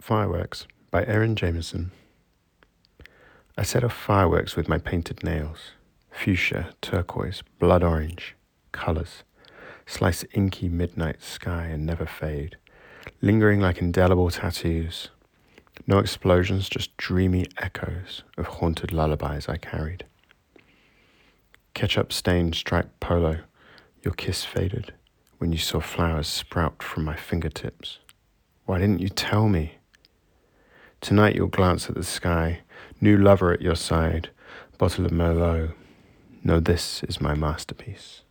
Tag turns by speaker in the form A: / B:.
A: Fireworks by Erin Jameson. I set off fireworks with my painted nails fuchsia, turquoise, blood orange, colors. Slice inky midnight sky and never fade, lingering like indelible tattoos. No explosions, just dreamy echoes of haunted lullabies I carried. Ketchup stained striped polo, your kiss faded when you saw flowers sprout from my fingertips. Why didn't you tell me? Tonight you'll glance at the sky, new lover at your side, bottle of Merlot. No, this is my masterpiece.